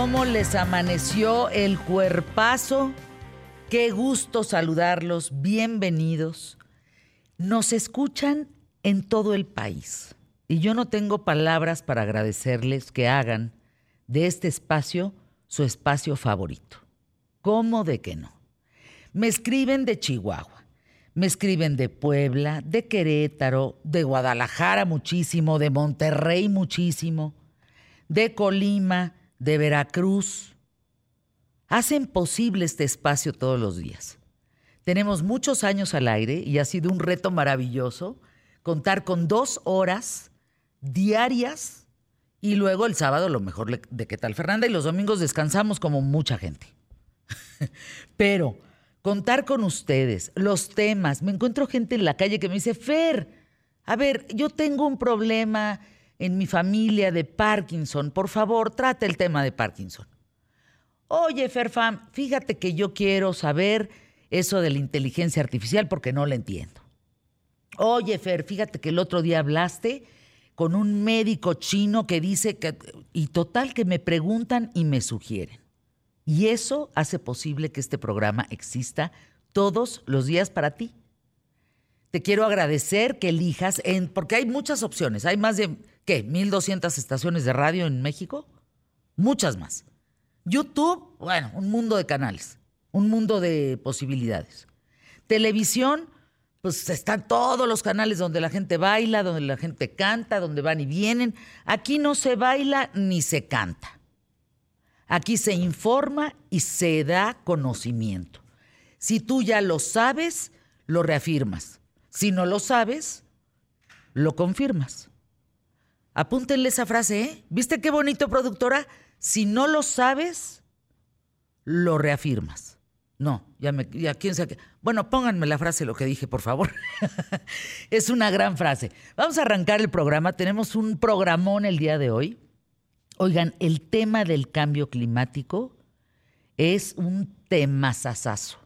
¿Cómo les amaneció el cuerpazo? Qué gusto saludarlos, bienvenidos. Nos escuchan en todo el país y yo no tengo palabras para agradecerles que hagan de este espacio su espacio favorito. ¿Cómo de que no? Me escriben de Chihuahua, me escriben de Puebla, de Querétaro, de Guadalajara muchísimo, de Monterrey muchísimo, de Colima, de Veracruz. Hacen posible este espacio todos los días. Tenemos muchos años al aire y ha sido un reto maravilloso contar con dos horas diarias y luego el sábado lo mejor de qué tal Fernanda y los domingos descansamos como mucha gente. Pero contar con ustedes, los temas, me encuentro gente en la calle que me dice, Fer, a ver, yo tengo un problema en mi familia de Parkinson, por favor, trate el tema de Parkinson. Oye, Ferfam, fíjate que yo quiero saber eso de la inteligencia artificial porque no la entiendo. Oye, Fer, fíjate que el otro día hablaste con un médico chino que dice que... Y total que me preguntan y me sugieren. Y eso hace posible que este programa exista todos los días para ti. Te quiero agradecer que elijas, porque hay muchas opciones. Hay más de, ¿qué? ¿1.200 estaciones de radio en México? Muchas más. YouTube, bueno, un mundo de canales, un mundo de posibilidades. Televisión, pues están todos los canales donde la gente baila, donde la gente canta, donde van y vienen. Aquí no se baila ni se canta. Aquí se informa y se da conocimiento. Si tú ya lo sabes, lo reafirmas. Si no lo sabes, lo confirmas. Apúntenle esa frase, ¿eh? ¿Viste qué bonito, productora? Si no lo sabes, lo reafirmas. No, ya me, ya quién sabe. Bueno, pónganme la frase lo que dije, por favor. es una gran frase. Vamos a arrancar el programa. Tenemos un programón el día de hoy. Oigan, el tema del cambio climático es un tema sasazo.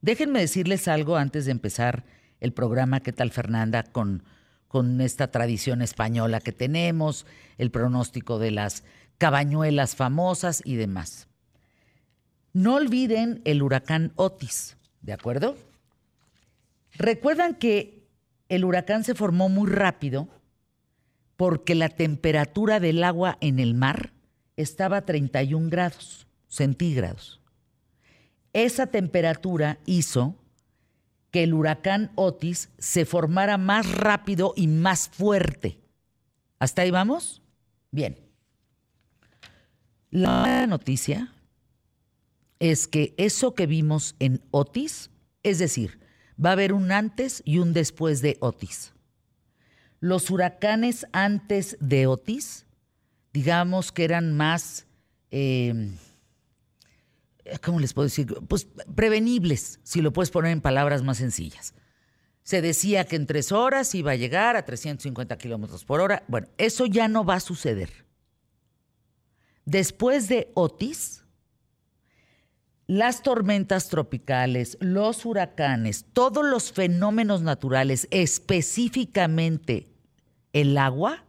Déjenme decirles algo antes de empezar el programa. ¿Qué tal, Fernanda? Con, con esta tradición española que tenemos, el pronóstico de las cabañuelas famosas y demás. No olviden el huracán Otis, ¿de acuerdo? Recuerdan que el huracán se formó muy rápido porque la temperatura del agua en el mar estaba a 31 grados centígrados. Esa temperatura hizo que el huracán Otis se formara más rápido y más fuerte. ¿Hasta ahí vamos? Bien. La noticia es que eso que vimos en Otis, es decir, va a haber un antes y un después de Otis los huracanes antes de Otis, digamos que eran más, em, ¿cómo les puedo decir? Pues prevenibles, si lo puedes poner en palabras más sencillas. Se decía que en tres horas iba a llegar a 350 kilómetros por hora. Bueno, eso ya no va a suceder. Después de Otis, las tormentas tropicales, los huracanes, todos los fenómenos naturales, específicamente el agua,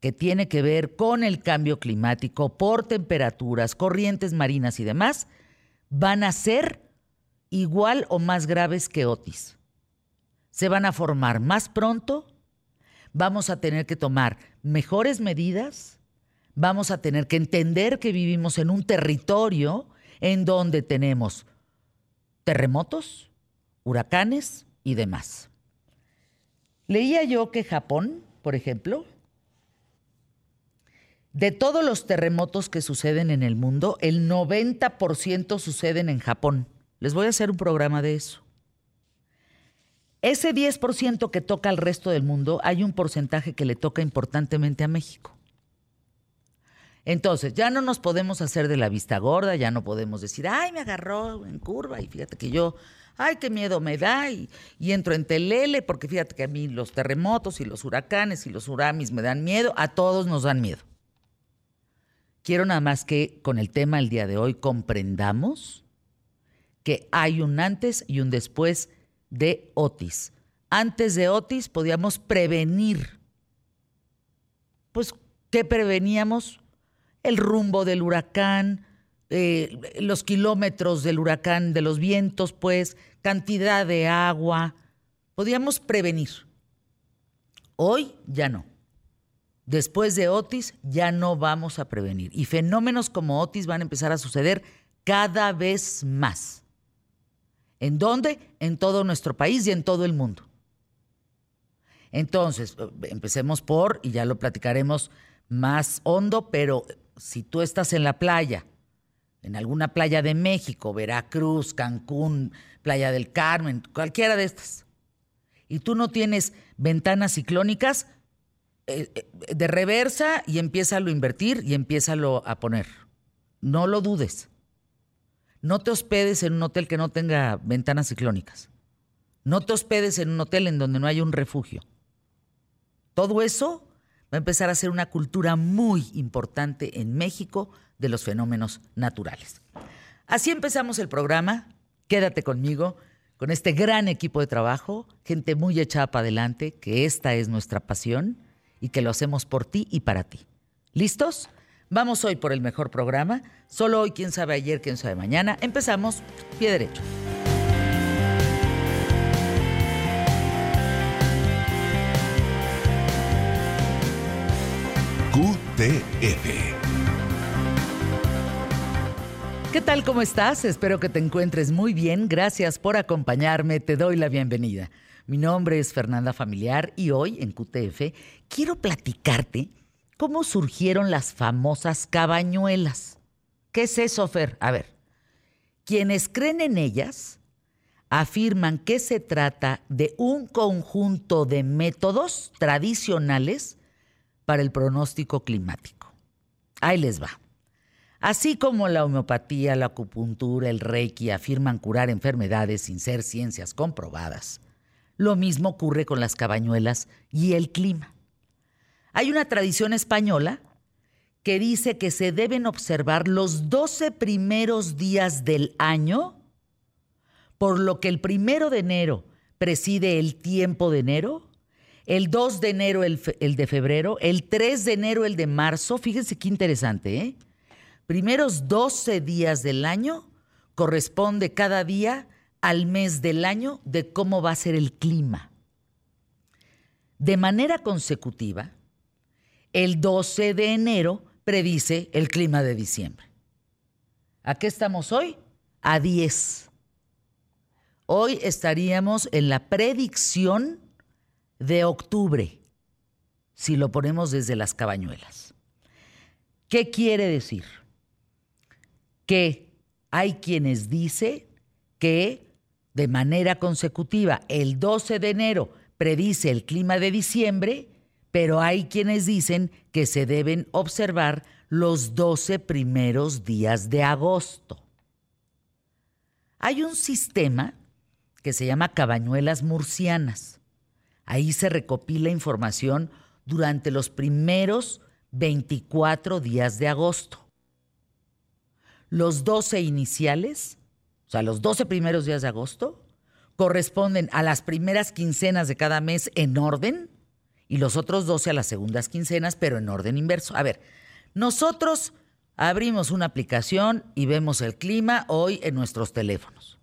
que tiene que ver con el cambio climático por temperaturas, corrientes marinas y demás, van a ser igual o más graves que Otis. Se van a formar más pronto, vamos a tener que tomar mejores medidas, vamos a tener que entender que vivimos en un territorio en donde tenemos terremotos, huracanes y demás. Leía yo que Japón, por ejemplo, de todos los terremotos que suceden en el mundo, el 90% suceden en Japón. Les voy a hacer un programa de eso. Ese 10% que toca al resto del mundo, hay un porcentaje que le toca importantemente a México. Entonces, ya no nos podemos hacer de la vista gorda, ya no podemos decir, ay, me agarró en curva y fíjate que yo ay, qué miedo me da, y, entro en telele, porque fíjate que a mí los terremotos y los huracanes y los tsunamis me dan miedo, a todos nos dan miedo. Quiero nada más que con el tema del día de hoy comprendamos que hay un antes y un después de Otis. Antes de Otis podíamos prevenir. Pues, ¿qué preveníamos? el rumbo del huracán, eh, los kilómetros del huracán, de los vientos, pues, cantidad de agua. Podíamos prevenir. Hoy ya no. Después de Otis ya no vamos a prevenir. Y fenómenos como Otis van a empezar a suceder cada vez más. ¿En dónde? En todo nuestro país y en todo el mundo. Entonces, empecemos por, y ya lo platicaremos más hondo, pero si tú estás en la playa, en alguna playa de México, Veracruz, Cancún, Playa del Carmen, cualquiera de estas, y tú no tienes ventanas ciclónicas, de reversa y empieza a invertir y empieza a poner. No lo dudes. No te hospedes en un hotel que no tenga ventanas ciclónicas. No te hospedes en un hotel en donde no haya un refugio. Todo eso va a empezar a ser una cultura muy importante en México de los fenómenos naturales. Así empezamos el programa. Quédate conmigo, con este gran equipo de trabajo, gente muy echada para adelante, que esta es nuestra pasión y que lo hacemos por ti y para ti. ¿Listos? Vamos hoy por el mejor programa. Solo hoy, quién sabe ayer, quién sabe mañana. Empezamos, pie derecho. ¿Qué tal? ¿Cómo estás? Espero que te encuentres muy bien. Gracias por acompañarme. Te doy la bienvenida. Mi nombre es Fernanda Familiar y hoy en QTF quiero platicarte cómo surgieron las famosas cabañuelas. ¿Qué es eso, Fer? A ver, quienes creen en ellas afirman que se trata de un conjunto de métodos tradicionales para el pronóstico climático. Ahí les va. Así como la homeopatía, la acupuntura, el reiki afirman curar enfermedades sin ser ciencias comprobadas, lo mismo ocurre con las cabañuelas y el clima. Hay una tradición española que dice que se deben observar los 12 primeros días del año, por lo que el primero de enero preside el tiempo de enero el 2 de enero el, de febrero, el 3 de enero el de marzo, fíjense qué interesante, ¿eh? Primeros 12 días del año corresponde cada día al mes del año de cómo va a ser el clima. De manera consecutiva, el 12 de enero predice el clima de diciembre. ¿A qué estamos hoy? A 10. Hoy estaríamos en la predicción de octubre, si lo ponemos desde las cabañuelas. ¿Qué quiere decir? Que hay quienes dicen que de manera consecutiva el 12 de enero predice el clima de diciembre, pero hay quienes dicen que se deben observar los 12 primeros días de agosto. Hay un sistema que se llama cabañuelas murcianas Ahí se recopila información durante los primeros 24 días de agosto. Los 12 iniciales, o sea, los 12 primeros días de agosto, corresponden a las primeras quincenas de cada mes en orden y los otros 12 a las segundas quincenas, pero en orden inverso. A ver, nosotros abrimos una aplicación y vemos el clima hoy en nuestros teléfonos.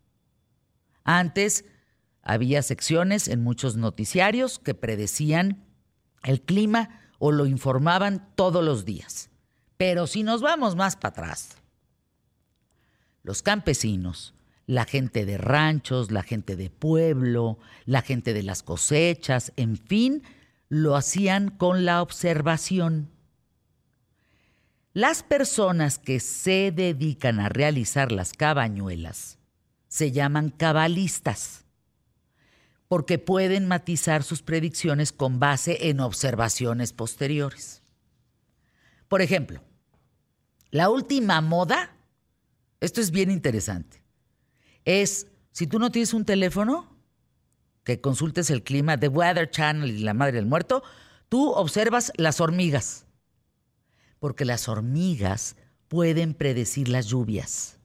Antes había secciones en muchos noticiarios que predecían el clima o lo informaban todos los días. Pero si nos vamos más para atrás, los campesinos, la gente de ranchos, la gente de pueblo, la gente de las cosechas, en fin, lo hacían con la observación. Las personas que se dedican a realizar las cabañuelas se llaman cabalistas porque pueden matizar sus predicciones con base en observaciones posteriores. Por ejemplo, la última moda, esto es bien interesante, es si tú no tienes un teléfono, que consultes el clima de Weather Channel y la Madre del Muerto, tú observas las hormigas, porque las hormigas pueden predecir las lluvias.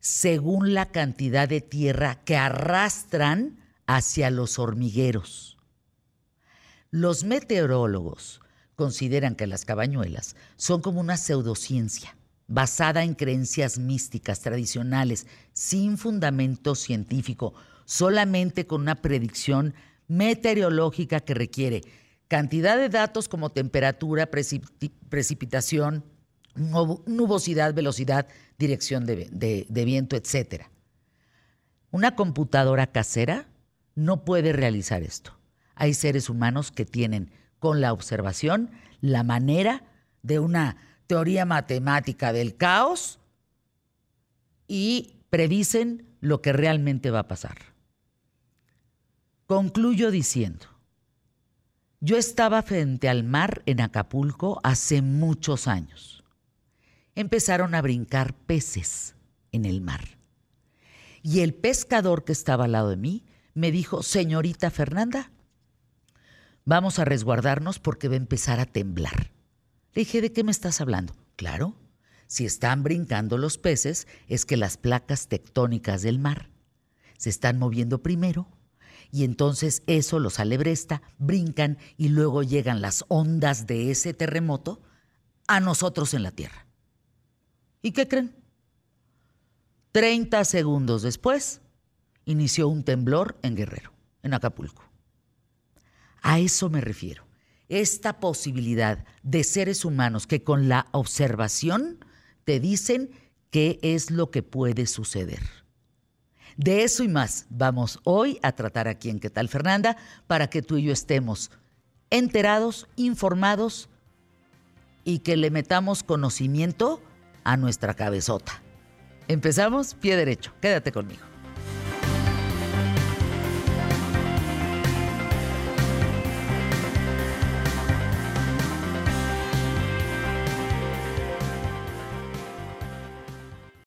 Según la cantidad de tierra que arrastran hacia los hormigueros. Los meteorólogos consideran que las cabañuelas son como una pseudociencia basada en creencias místicas tradicionales sin fundamento científico, solamente con una predicción meteorológica que requiere cantidad de datos como temperatura, precipitación, nubosidad, velocidad, dirección de, de viento, etc. Una computadora casera no puede realizar esto. Hay seres humanos que tienen con la observación la manera de una teoría matemática del caos y predicen lo que realmente va a pasar. Concluyo diciendo, yo estaba frente al mar en Acapulco hace muchos años. Empezaron a brincar peces en el mar. Y el pescador que estaba al lado de mí me dijo, señorita Fernanda, vamos a resguardarnos porque va a empezar a temblar. Le dije, ¿de qué me estás hablando? Claro, si están brincando los peces es que las placas tectónicas del mar se están moviendo primero y entonces eso los alebresta, brincan y luego llegan las ondas de ese terremoto a nosotros en la Tierra. ¿Y qué creen? 30 segundos después inició un temblor en Guerrero, en Acapulco. A eso me refiero. Esta posibilidad de seres humanos que con la observación te dicen qué es lo que puede suceder. De eso y más vamos hoy a tratar aquí en ¿Qué tal Fernanda? Para que tú y yo estemos enterados, informados y que le metamos conocimiento a nuestra cabezota. Empezamos pie derecho. Quédate conmigo.